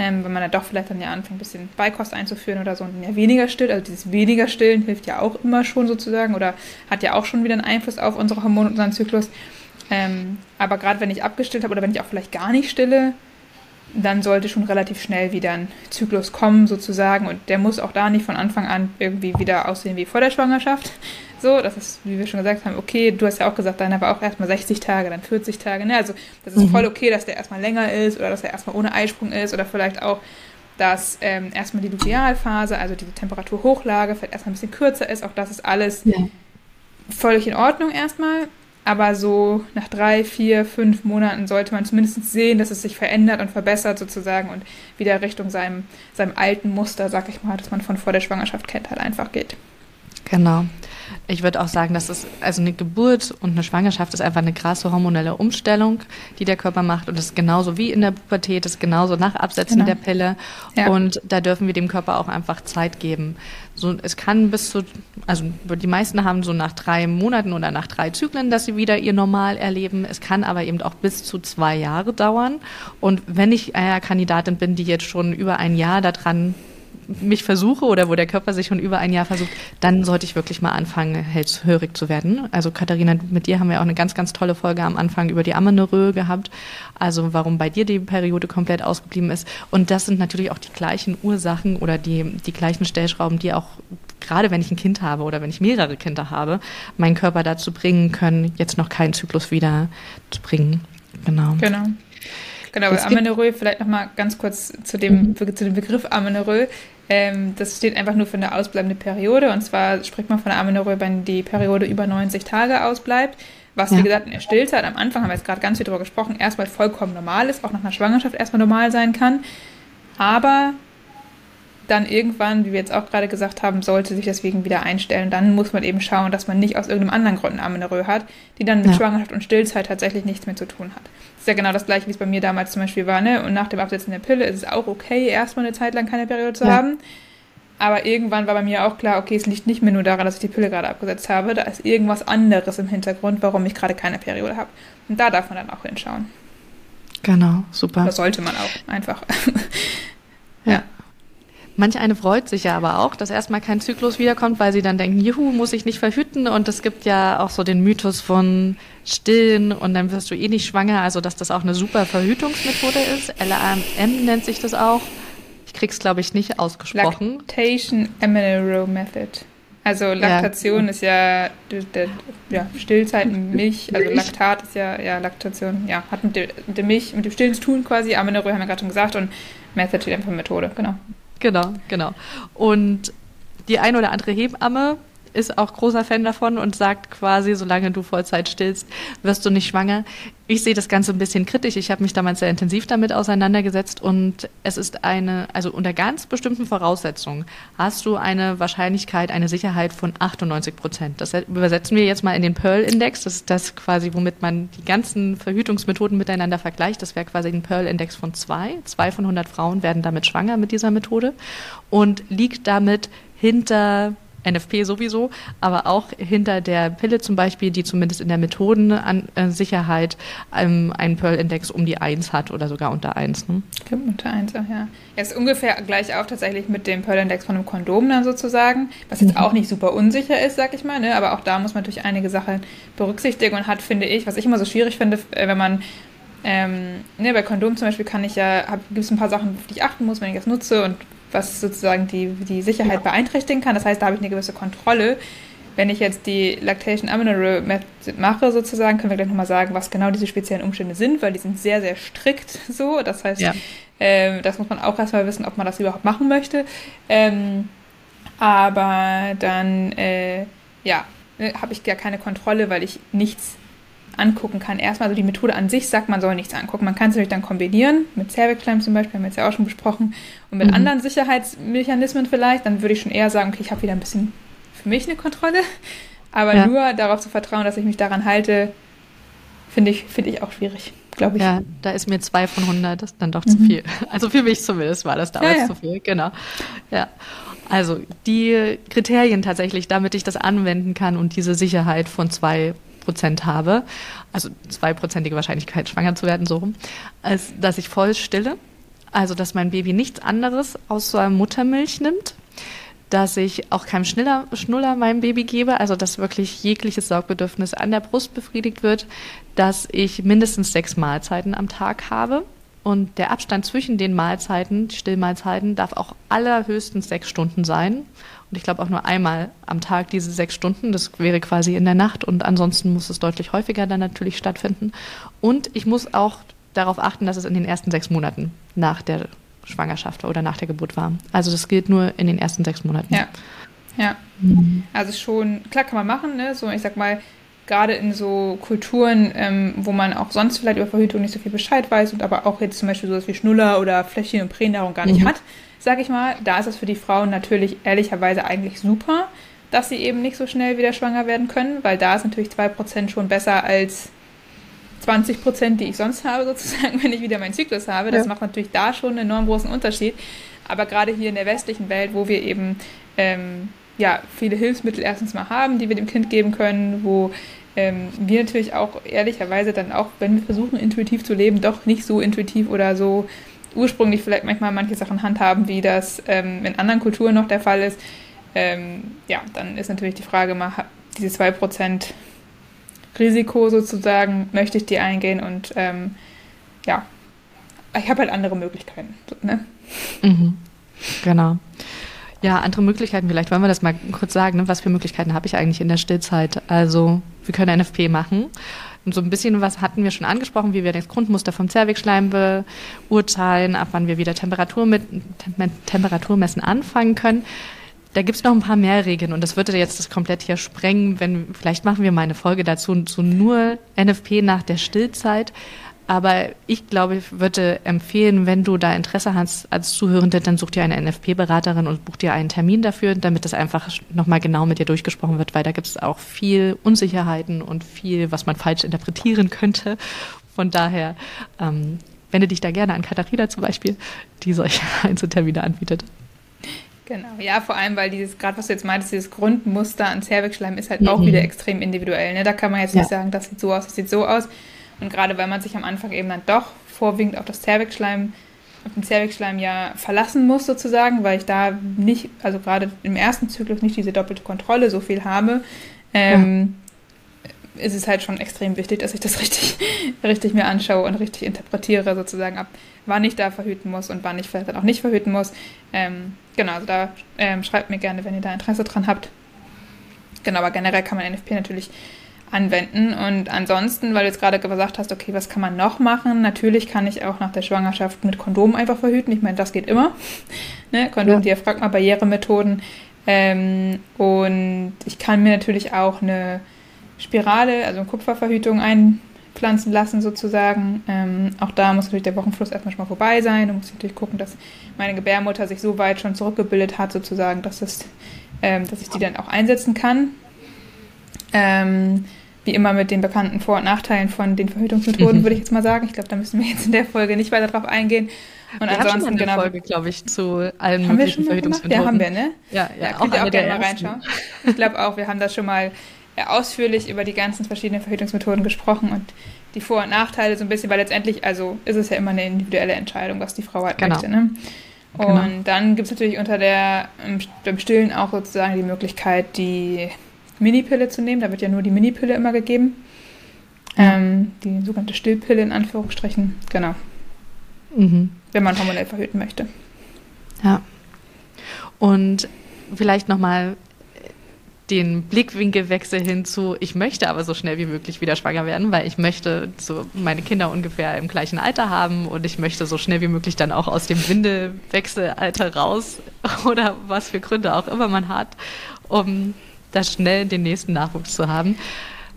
Ähm, wenn man dann doch vielleicht dann ja anfängt, ein bisschen Beikost einzuführen oder so und ja weniger stillt. Also dieses weniger Stillen hilft ja auch immer schon sozusagen oder hat ja auch schon wieder einen Einfluss auf unsere Hormone und unseren Zyklus. Ähm, aber gerade wenn ich abgestillt habe oder wenn ich auch vielleicht gar nicht stille, dann sollte schon relativ schnell wieder ein Zyklus kommen sozusagen und der muss auch da nicht von Anfang an irgendwie wieder aussehen wie vor der Schwangerschaft. So, das ist, wie wir schon gesagt haben, okay, du hast ja auch gesagt, deiner war auch erstmal 60 Tage, dann 40 Tage. Ne? Also das ist mhm. voll okay, dass der erstmal länger ist oder dass er erstmal ohne Eisprung ist oder vielleicht auch, dass ähm, erstmal die Lutealphase, also diese Temperaturhochlage, vielleicht erstmal ein bisschen kürzer ist. Auch das ist alles ja. völlig in Ordnung erstmal. Aber so nach drei, vier, fünf Monaten sollte man zumindest sehen, dass es sich verändert und verbessert sozusagen und wieder Richtung seinem, seinem alten Muster, sag ich mal, das man von vor der Schwangerschaft kennt, halt einfach geht. Genau. Ich würde auch sagen, dass es also eine Geburt und eine Schwangerschaft ist einfach eine krasse hormonelle Umstellung, die der Körper macht und das ist genauso wie in der Pubertät, das ist genauso nach Absetzen genau. der Pille ja. und da dürfen wir dem Körper auch einfach Zeit geben. So, es kann bis zu, also die meisten haben so nach drei Monaten oder nach drei Zyklen, dass sie wieder ihr Normal erleben. Es kann aber eben auch bis zu zwei Jahre dauern. Und wenn ich eine Kandidatin bin, die jetzt schon über ein Jahr daran mich versuche oder wo der Körper sich schon über ein Jahr versucht, dann sollte ich wirklich mal anfangen, hellhörig zu werden. Also Katharina, mit dir haben wir auch eine ganz, ganz tolle Folge am Anfang über die Amenorrhoe gehabt. Also warum bei dir die Periode komplett ausgeblieben ist. Und das sind natürlich auch die gleichen Ursachen oder die, die gleichen Stellschrauben, die auch gerade wenn ich ein Kind habe oder wenn ich mehrere Kinder habe, meinen Körper dazu bringen können, jetzt noch keinen Zyklus wieder zu bringen. Genau. Genau. Genau, Amenorrhoe, vielleicht nochmal ganz kurz zu dem, mhm. zu dem Begriff Amenorrhoe. Ähm, das steht einfach nur für eine ausbleibende Periode. Und zwar spricht man von der Amenorrhoe, wenn die Periode über 90 Tage ausbleibt. Was, ja. wie gesagt, in der Stillzeit am Anfang, haben wir jetzt gerade ganz viel darüber gesprochen, erstmal vollkommen normal ist, auch nach einer Schwangerschaft erstmal normal sein kann. Aber dann irgendwann, wie wir jetzt auch gerade gesagt haben, sollte sich deswegen wieder einstellen. Dann muss man eben schauen, dass man nicht aus irgendeinem anderen Grund eine Amenorrhoe hat, die dann mit ja. Schwangerschaft und Stillzeit tatsächlich nichts mehr zu tun hat. Ist ja genau das gleiche, wie es bei mir damals zum Beispiel war. Ne? Und nach dem Absetzen der Pille ist es auch okay, erstmal eine Zeit lang keine Periode zu ja. haben. Aber irgendwann war bei mir auch klar, okay, es liegt nicht mehr nur daran, dass ich die Pille gerade abgesetzt habe, da ist irgendwas anderes im Hintergrund, warum ich gerade keine Periode habe. Und da darf man dann auch hinschauen. Genau, super. Das sollte man auch einfach. ja. Manch eine freut sich ja aber auch, dass erstmal kein Zyklus wiederkommt, weil sie dann denken, juhu, muss ich nicht verhüten. Und es gibt ja auch so den Mythos von Stillen und dann wirst du eh nicht schwanger. Also, dass das auch eine super Verhütungsmethode ist. LAM nennt sich das auch. Ich krieg's, glaube ich, nicht ausgesprochen. Lactation Amenorrhoe Method. Also Laktation ja. ist ja, ja Stillzeit, Milch, also Laktat ist ja, ja Laktation, ja, hat mit der, mit der Milch, mit dem Stillen zu tun quasi. Amenorrhoe haben wir gerade schon gesagt und Method steht einfach Methode, genau. Genau, genau. Und die ein oder andere Hebamme ist auch großer Fan davon und sagt quasi, solange du Vollzeit stillst, wirst du nicht schwanger. Ich sehe das Ganze ein bisschen kritisch. Ich habe mich damals sehr intensiv damit auseinandergesetzt und es ist eine, also unter ganz bestimmten Voraussetzungen hast du eine Wahrscheinlichkeit, eine Sicherheit von 98 Prozent. Das übersetzen wir jetzt mal in den Pearl-Index. Das ist das quasi, womit man die ganzen Verhütungsmethoden miteinander vergleicht. Das wäre quasi ein Pearl-Index von zwei. Zwei von 100 Frauen werden damit schwanger mit dieser Methode und liegt damit hinter NFP sowieso, aber auch hinter der Pille zum Beispiel, die zumindest in der Methodensicherheit ähm, einen Pearl-Index um die 1 hat oder sogar unter 1. Ne? Unter 1, ja. Er ist ungefähr gleich auf tatsächlich mit dem Pearl-Index von einem Kondom dann sozusagen, was jetzt mhm. auch nicht super unsicher ist, sag ich mal, ne? aber auch da muss man natürlich einige Sachen berücksichtigen und hat, finde ich, was ich immer so schwierig finde, äh, wenn man ähm, ne, bei Kondom zum Beispiel kann ich ja, gibt es ein paar Sachen, auf die ich achten muss, wenn ich das nutze und was sozusagen die, die Sicherheit ja. beeinträchtigen kann. Das heißt, da habe ich eine gewisse Kontrolle. Wenn ich jetzt die Lactation Amenorrhoe mache, sozusagen, können wir gleich nochmal sagen, was genau diese speziellen Umstände sind, weil die sind sehr, sehr strikt so. Das heißt, ja. ähm, das muss man auch erstmal wissen, ob man das überhaupt machen möchte. Ähm, aber dann, äh, ja, ne, habe ich gar keine Kontrolle, weil ich nichts angucken kann. Erstmal, also die Methode an sich sagt, man soll nichts angucken. Man kann es natürlich dann kombinieren, mit Cervix Clamp zum Beispiel, haben wir jetzt ja auch schon besprochen, und mit mhm. anderen Sicherheitsmechanismen vielleicht. Dann würde ich schon eher sagen, okay, ich habe wieder ein bisschen für mich eine Kontrolle. Aber ja. nur darauf zu vertrauen, dass ich mich daran halte, finde ich, find ich auch schwierig, glaube ich. Ja, da ist mir zwei von 100 das ist dann doch mhm. zu viel. Also für mich zumindest war das damals ja, ja. zu viel, genau. Ja. Also die Kriterien tatsächlich, damit ich das anwenden kann und diese Sicherheit von zwei Prozent habe, also zweiprozentige Wahrscheinlichkeit schwanger zu werden, so rum, als dass ich voll stille. Also, dass mein Baby nichts anderes außer Muttermilch nimmt, dass ich auch keinem Schnuller, Schnuller meinem Baby gebe, also dass wirklich jegliches Saugbedürfnis an der Brust befriedigt wird, dass ich mindestens sechs Mahlzeiten am Tag habe. Und der Abstand zwischen den Mahlzeiten, die Stillmahlzeiten, darf auch allerhöchstens sechs Stunden sein. Und ich glaube auch nur einmal am Tag diese sechs Stunden. Das wäre quasi in der Nacht. Und ansonsten muss es deutlich häufiger dann natürlich stattfinden. Und ich muss auch darauf achten, dass es in den ersten sechs Monaten nach der Schwangerschaft oder nach der Geburt war. Also das gilt nur in den ersten sechs Monaten. Ja. Ja. Also schon, klar kann man machen, ne? So, ich sag mal, gerade in so Kulturen, ähm, wo man auch sonst vielleicht über Verhütung nicht so viel Bescheid weiß und aber auch jetzt zum Beispiel sowas wie Schnuller oder Fläschchen- und Pränahrung gar nicht mhm. hat, sag ich mal, da ist es für die Frauen natürlich ehrlicherweise eigentlich super, dass sie eben nicht so schnell wieder schwanger werden können, weil da ist natürlich 2% schon besser als 20 Prozent, die ich sonst habe, sozusagen, wenn ich wieder meinen Zyklus habe. Das ja. macht natürlich da schon einen enorm großen Unterschied. Aber gerade hier in der westlichen Welt, wo wir eben ähm, ja, viele Hilfsmittel erstens mal haben, die wir dem Kind geben können, wo ähm, wir natürlich auch ehrlicherweise dann auch, wenn wir versuchen, intuitiv zu leben, doch nicht so intuitiv oder so ursprünglich vielleicht manchmal manche Sachen handhaben, wie das ähm, in anderen Kulturen noch der Fall ist. Ähm, ja, dann ist natürlich die Frage mal, diese 2% Risiko sozusagen möchte ich die eingehen und ähm, ja, ich habe halt andere Möglichkeiten. Ne? Mhm. Genau. Ja, andere Möglichkeiten vielleicht. Wollen wir das mal kurz sagen? Ne? Was für Möglichkeiten habe ich eigentlich in der Stillzeit? Also, wir können NFP machen. Und so ein bisschen was hatten wir schon angesprochen, wie wir das Grundmuster vom Zervixschleim beurteilen, ab wann wir wieder Temperatur mit, Temperaturmessen anfangen können. Da gibt es noch ein paar mehr Regeln und das würde jetzt das komplett hier sprengen, wenn vielleicht machen wir mal eine Folge dazu zu nur NFP nach der Stillzeit. Aber ich glaube, ich würde empfehlen, wenn du da Interesse hast als Zuhörende, dann such dir eine NFP-Beraterin und buch dir einen Termin dafür, damit das einfach nochmal genau mit dir durchgesprochen wird, weil da gibt es auch viel Unsicherheiten und viel, was man falsch interpretieren könnte. Von daher ähm, wende dich da gerne an Katharina zum Beispiel, die solche Einzeltermine anbietet. Genau, ja, vor allem, weil dieses, gerade was du jetzt meintest, dieses Grundmuster an Zervixschleim ist halt mhm. auch wieder extrem individuell. Ne? Da kann man jetzt ja. nicht sagen, das sieht so aus, das sieht so aus. Und gerade weil man sich am Anfang eben dann doch vorwiegend auf das Zervixschleim, auf den Zervixschleim ja verlassen muss sozusagen, weil ich da nicht, also gerade im ersten Zyklus nicht diese doppelte Kontrolle so viel habe, ähm, ja. ist es halt schon extrem wichtig, dass ich das richtig, richtig mir anschaue und richtig interpretiere sozusagen ab, wann ich da verhüten muss und wann ich vielleicht dann auch nicht verhüten muss. Ähm, genau, also da ähm, schreibt mir gerne, wenn ihr da Interesse dran habt. Genau, aber generell kann man NFP natürlich anwenden. Und ansonsten, weil du jetzt gerade gesagt hast, okay, was kann man noch machen? Natürlich kann ich auch nach der Schwangerschaft mit Kondom einfach verhüten. Ich meine, das geht immer. ne? Kondom, ja. Barrieremethoden. Ähm, und ich kann mir natürlich auch eine Spirale, also eine Kupferverhütung ein pflanzen lassen sozusagen. Ähm, auch da muss natürlich der Wochenfluss erstmal schon mal vorbei sein. Du musst natürlich gucken, dass meine Gebärmutter sich so weit schon zurückgebildet hat sozusagen, dass, es, ähm, dass ich die dann auch einsetzen kann. Ähm, wie immer mit den bekannten Vor- und Nachteilen von den Verhütungsmethoden, würde ich jetzt mal sagen. Ich glaube, da müssen wir jetzt in der Folge nicht weiter drauf eingehen. Und wir ansonsten, haben schon genau. Folge, glaube ich, zu allen haben möglichen Verhütungsmethoden. Ja, haben wir, ne? Ja, ja, ja könnt ihr auch gerne mal reinschauen. Ich glaube auch, wir haben das schon mal ausführlich über die ganzen verschiedenen Verhütungsmethoden gesprochen und die Vor- und Nachteile so ein bisschen, weil letztendlich, also ist es ja immer eine individuelle Entscheidung, was die Frau halt genau. möchte. Ne? Und genau. dann gibt es natürlich unter der, beim Stillen auch sozusagen die Möglichkeit, die Minipille zu nehmen. Da wird ja nur die Minipille immer gegeben. Ähm, die sogenannte Stillpille in Anführungsstrichen. Genau. Mhm. Wenn man hormonell verhüten möchte. Ja. Und vielleicht nochmal den Blickwinkelwechsel hinzu, ich möchte aber so schnell wie möglich wieder schwanger werden, weil ich möchte so meine Kinder ungefähr im gleichen Alter haben und ich möchte so schnell wie möglich dann auch aus dem Windelwechselalter raus oder was für Gründe auch immer man hat, um da schnell den nächsten Nachwuchs zu haben.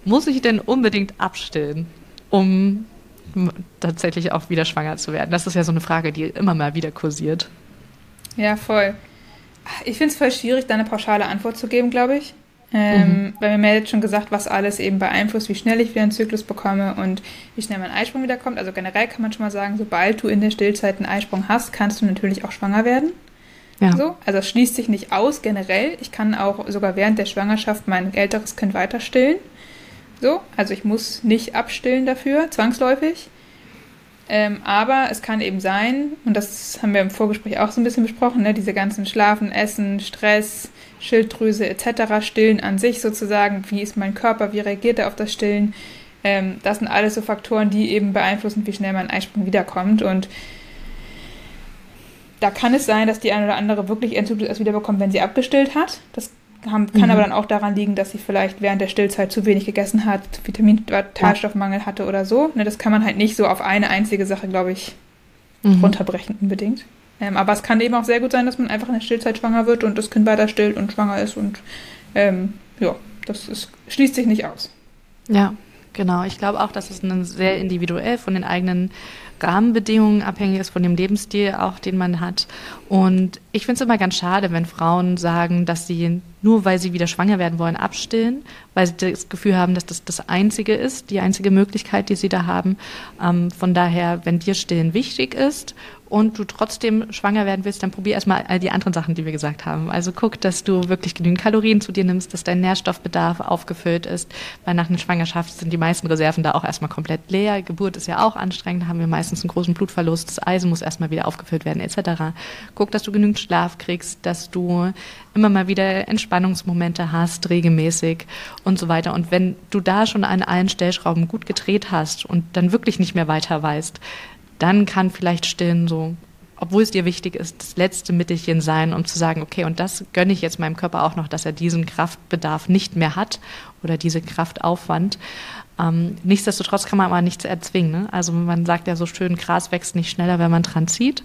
Muss ich denn unbedingt abstillen, um tatsächlich auch wieder schwanger zu werden? Das ist ja so eine Frage, die immer mal wieder kursiert. Ja, voll. Ich finde es voll schwierig, da eine pauschale Antwort zu geben, glaube ich. Ähm, mhm. Weil mir meldet schon gesagt, was alles eben beeinflusst, wie schnell ich wieder einen Zyklus bekomme und wie schnell mein Eisprung wiederkommt. Also generell kann man schon mal sagen, sobald du in der Stillzeit einen Eisprung hast, kannst du natürlich auch schwanger werden. Ja. So, also es schließt sich nicht aus generell. Ich kann auch sogar während der Schwangerschaft mein älteres Kind weiter stillen. So, also ich muss nicht abstillen dafür, zwangsläufig. Ähm, aber es kann eben sein, und das haben wir im Vorgespräch auch so ein bisschen besprochen, ne, diese ganzen Schlafen, Essen, Stress, Schilddrüse etc., Stillen an sich sozusagen, wie ist mein Körper, wie reagiert er auf das Stillen, ähm, das sind alles so Faktoren, die eben beeinflussen, wie schnell mein Eisprung wiederkommt und da kann es sein, dass die eine oder andere wirklich Entzug erst wiederbekommt, wenn sie abgestillt hat. Das kann, kann mhm. aber dann auch daran liegen, dass sie vielleicht während der Stillzeit zu wenig gegessen hat, Vitamin- oder Talstoffmangel hatte oder so. Ne, das kann man halt nicht so auf eine einzige Sache, glaube ich, mhm. runterbrechen unbedingt. Ähm, aber es kann eben auch sehr gut sein, dass man einfach in der Stillzeit schwanger wird und das Kind weiter stillt und schwanger ist und ähm, ja, das ist, schließt sich nicht aus. Ja, genau. Ich glaube auch, dass es sehr individuell von den eigenen Rahmenbedingungen abhängig ist, von dem Lebensstil auch, den man hat. Und ich finde es immer ganz schade, wenn Frauen sagen, dass sie nur weil sie wieder schwanger werden wollen, abstillen, weil sie das Gefühl haben, dass das das Einzige ist, die einzige Möglichkeit, die sie da haben. Ähm, von daher, wenn dir Stillen wichtig ist und du trotzdem schwanger werden willst, dann probier erstmal all die anderen Sachen, die wir gesagt haben. Also guck, dass du wirklich genügend Kalorien zu dir nimmst, dass dein Nährstoffbedarf aufgefüllt ist, weil nach einer Schwangerschaft sind die meisten Reserven da auch erstmal komplett leer. Geburt ist ja auch anstrengend, da haben wir meistens einen großen Blutverlust, das Eisen muss erstmal wieder aufgefüllt werden, etc. Guck, dass du genügend Schlaf kriegst, dass du immer mal wieder Entspannungsmomente hast, regelmäßig und so weiter. Und wenn du da schon an allen Stellschrauben gut gedreht hast und dann wirklich nicht mehr weiter weißt, dann kann vielleicht Stillen so, obwohl es dir wichtig ist, das letzte Mittelchen sein, um zu sagen, okay, und das gönne ich jetzt meinem Körper auch noch, dass er diesen Kraftbedarf nicht mehr hat oder diese Kraftaufwand. Ähm, nichtsdestotrotz kann man aber nichts erzwingen. Ne? Also man sagt ja so schön, Gras wächst nicht schneller, wenn man dran zieht.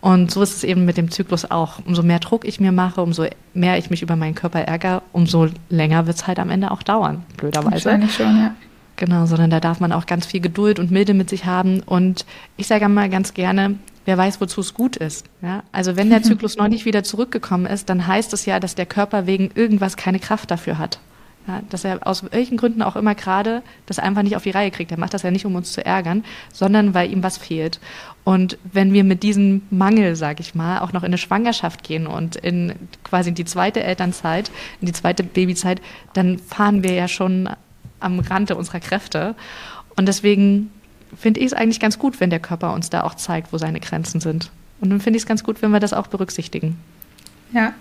Und so ist es eben mit dem Zyklus auch. Umso mehr Druck ich mir mache, umso mehr ich mich über meinen Körper ärgere, umso länger wird es halt am Ende auch dauern, blöderweise. Wahrscheinlich schon, ja. Genau, sondern da darf man auch ganz viel Geduld und Milde mit sich haben. Und ich sage mal ganz gerne, wer weiß, wozu es gut ist. Ja? Also wenn der Zyklus noch nicht wieder zurückgekommen ist, dann heißt es ja, dass der Körper wegen irgendwas keine Kraft dafür hat. Ja, dass er aus welchen Gründen auch immer gerade das einfach nicht auf die Reihe kriegt. Er macht das ja nicht, um uns zu ärgern, sondern weil ihm was fehlt. Und wenn wir mit diesem Mangel, sage ich mal, auch noch in eine Schwangerschaft gehen und in quasi die zweite Elternzeit, in die zweite Babyzeit, dann fahren wir ja schon am Rande unserer Kräfte. Und deswegen finde ich es eigentlich ganz gut, wenn der Körper uns da auch zeigt, wo seine Grenzen sind. Und dann finde ich es ganz gut, wenn wir das auch berücksichtigen. Ja.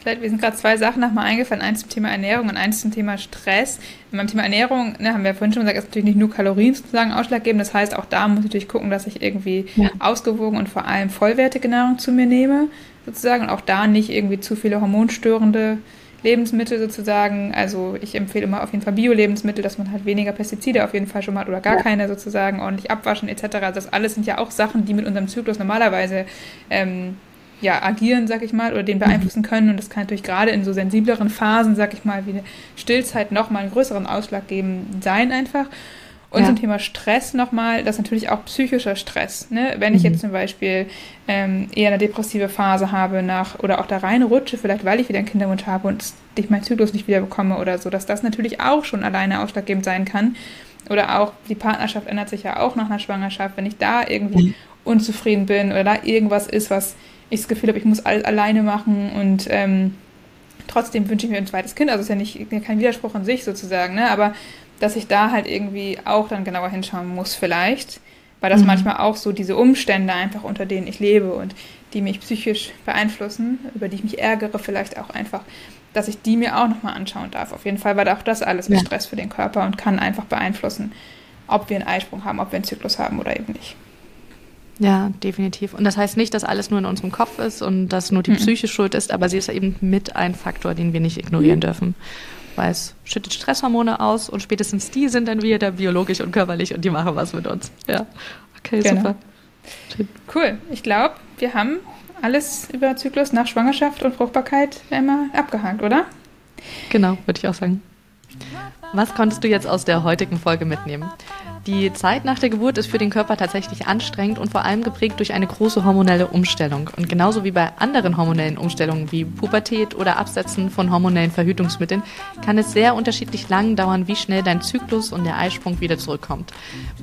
Vielleicht, wir sind gerade zwei Sachen nochmal eingefallen. Eins zum Thema Ernährung und eins zum Thema Stress. beim Thema Ernährung, ne, haben wir vorhin schon gesagt, ist natürlich nicht nur Kalorien sozusagen ausschlaggebend. Das heißt, auch da muss ich natürlich gucken, dass ich irgendwie ja. ausgewogen und vor allem vollwertige Nahrung zu mir nehme, sozusagen. Und auch da nicht irgendwie zu viele hormonstörende Lebensmittel sozusagen. Also ich empfehle immer auf jeden Fall Bio-Lebensmittel, dass man halt weniger Pestizide auf jeden Fall schon mal hat oder gar keine sozusagen, ordentlich abwaschen etc. Das alles sind ja auch Sachen, die mit unserem Zyklus normalerweise ähm, ja, agieren, sag ich mal, oder den beeinflussen können. Und das kann natürlich gerade in so sensibleren Phasen, sag ich mal, wie eine Stillzeit nochmal einen größeren Ausschlag geben sein einfach. Und ja. zum Thema Stress nochmal, das ist natürlich auch psychischer Stress. Ne? Wenn ich mhm. jetzt zum Beispiel ähm, eher eine depressive Phase habe nach oder auch da reinrutsche, vielleicht weil ich wieder einen Kinderwunsch habe und ich meinen Zyklus nicht wieder bekomme oder so, dass das natürlich auch schon alleine ausschlaggebend sein kann. Oder auch die Partnerschaft ändert sich ja auch nach einer Schwangerschaft. Wenn ich da irgendwie mhm. unzufrieden bin oder da irgendwas ist, was ich das Gefühl habe, ich muss alles alleine machen und ähm, trotzdem wünsche ich mir ein zweites Kind. Also es ist ja nicht kein Widerspruch in sich sozusagen, ne? aber dass ich da halt irgendwie auch dann genauer hinschauen muss vielleicht, weil das mhm. manchmal auch so diese Umstände einfach, unter denen ich lebe und die mich psychisch beeinflussen, über die ich mich ärgere vielleicht auch einfach, dass ich die mir auch nochmal anschauen darf. Auf jeden Fall, weil auch das alles ja. Stress für den Körper und kann einfach beeinflussen, ob wir einen Eisprung haben, ob wir einen Zyklus haben oder eben nicht. Ja, definitiv. Und das heißt nicht, dass alles nur in unserem Kopf ist und dass nur die mhm. Psyche schuld ist, aber sie ist eben mit ein Faktor, den wir nicht ignorieren mhm. dürfen weil es schüttet Stresshormone aus und spätestens die sind dann wieder biologisch und körperlich und die machen was mit uns. Ja, okay, genau. super. Cool. Ich glaube, wir haben alles über Zyklus nach Schwangerschaft und Fruchtbarkeit einmal abgehakt, oder? Genau, würde ich auch sagen. Was konntest du jetzt aus der heutigen Folge mitnehmen? Die Zeit nach der Geburt ist für den Körper tatsächlich anstrengend und vor allem geprägt durch eine große hormonelle Umstellung. Und genauso wie bei anderen hormonellen Umstellungen wie Pubertät oder Absetzen von hormonellen Verhütungsmitteln kann es sehr unterschiedlich lang dauern, wie schnell dein Zyklus und der Eisprung wieder zurückkommt.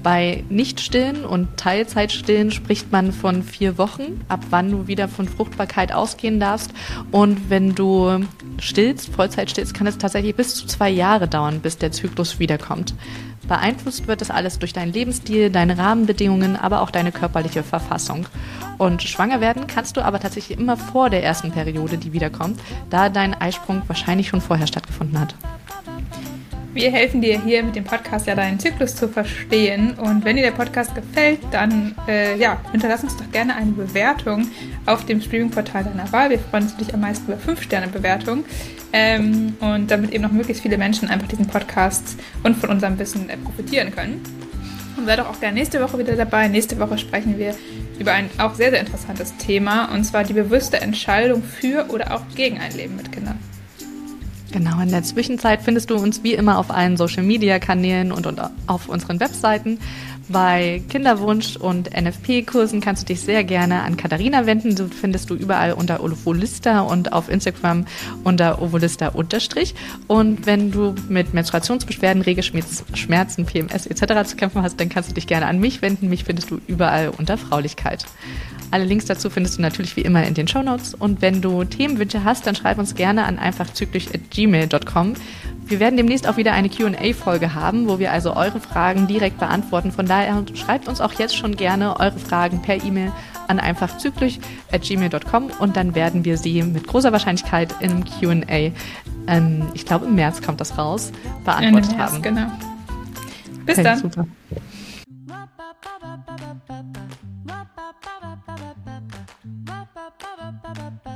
Bei Nichtstillen und Teilzeitstillen spricht man von vier Wochen, ab wann du wieder von Fruchtbarkeit ausgehen darfst. Und wenn du stillst, Vollzeit stillst, kann es tatsächlich bis zu zwei Jahre dauern, bis der Zyklus wiederkommt. Beeinflusst wird das alles durch deinen Lebensstil, deine Rahmenbedingungen, aber auch deine körperliche Verfassung. Und schwanger werden kannst du aber tatsächlich immer vor der ersten Periode, die wiederkommt, da dein Eisprung wahrscheinlich schon vorher stattgefunden hat. Wir helfen dir hier mit dem Podcast ja deinen Zyklus zu verstehen. Und wenn dir der Podcast gefällt, dann äh, ja, hinterlass uns doch gerne eine Bewertung auf dem Streaming-Portal deiner Wahl. Wir freuen uns natürlich am meisten über 5-Sterne-Bewertung. Ähm, und damit eben noch möglichst viele Menschen einfach diesen Podcast und von unserem Wissen äh, profitieren können. Und sei doch auch gerne nächste Woche wieder dabei. Nächste Woche sprechen wir über ein auch sehr, sehr interessantes Thema, und zwar die bewusste Entscheidung für oder auch gegen ein Leben mit Kindern. Genau, in der Zwischenzeit findest du uns wie immer auf allen Social-Media-Kanälen und, und auf unseren Webseiten. Bei Kinderwunsch und NFP-Kursen kannst du dich sehr gerne an Katharina wenden. Du findest du überall unter Ovolista und auf Instagram unter Ovolista unterstrich. Und wenn du mit Menstruationsbeschwerden, Regelschmerzen, PMS etc. zu kämpfen hast, dann kannst du dich gerne an mich wenden. Mich findest du überall unter Fraulichkeit. Alle Links dazu findest du natürlich wie immer in den Show Notes. Und wenn du Themenwünsche hast, dann schreib uns gerne an einfachzyklisch.gmail.com. Wir werden demnächst auch wieder eine QA-Folge haben, wo wir also eure Fragen direkt beantworten. Von daher schreibt uns auch jetzt schon gerne eure Fragen per E-Mail an einfachzyklisch.gmail.com und dann werden wir sie mit großer Wahrscheinlichkeit im QA, ähm, ich glaube im März kommt das raus, beantwortet März, haben. Genau. Bis okay, dann. Super. ba.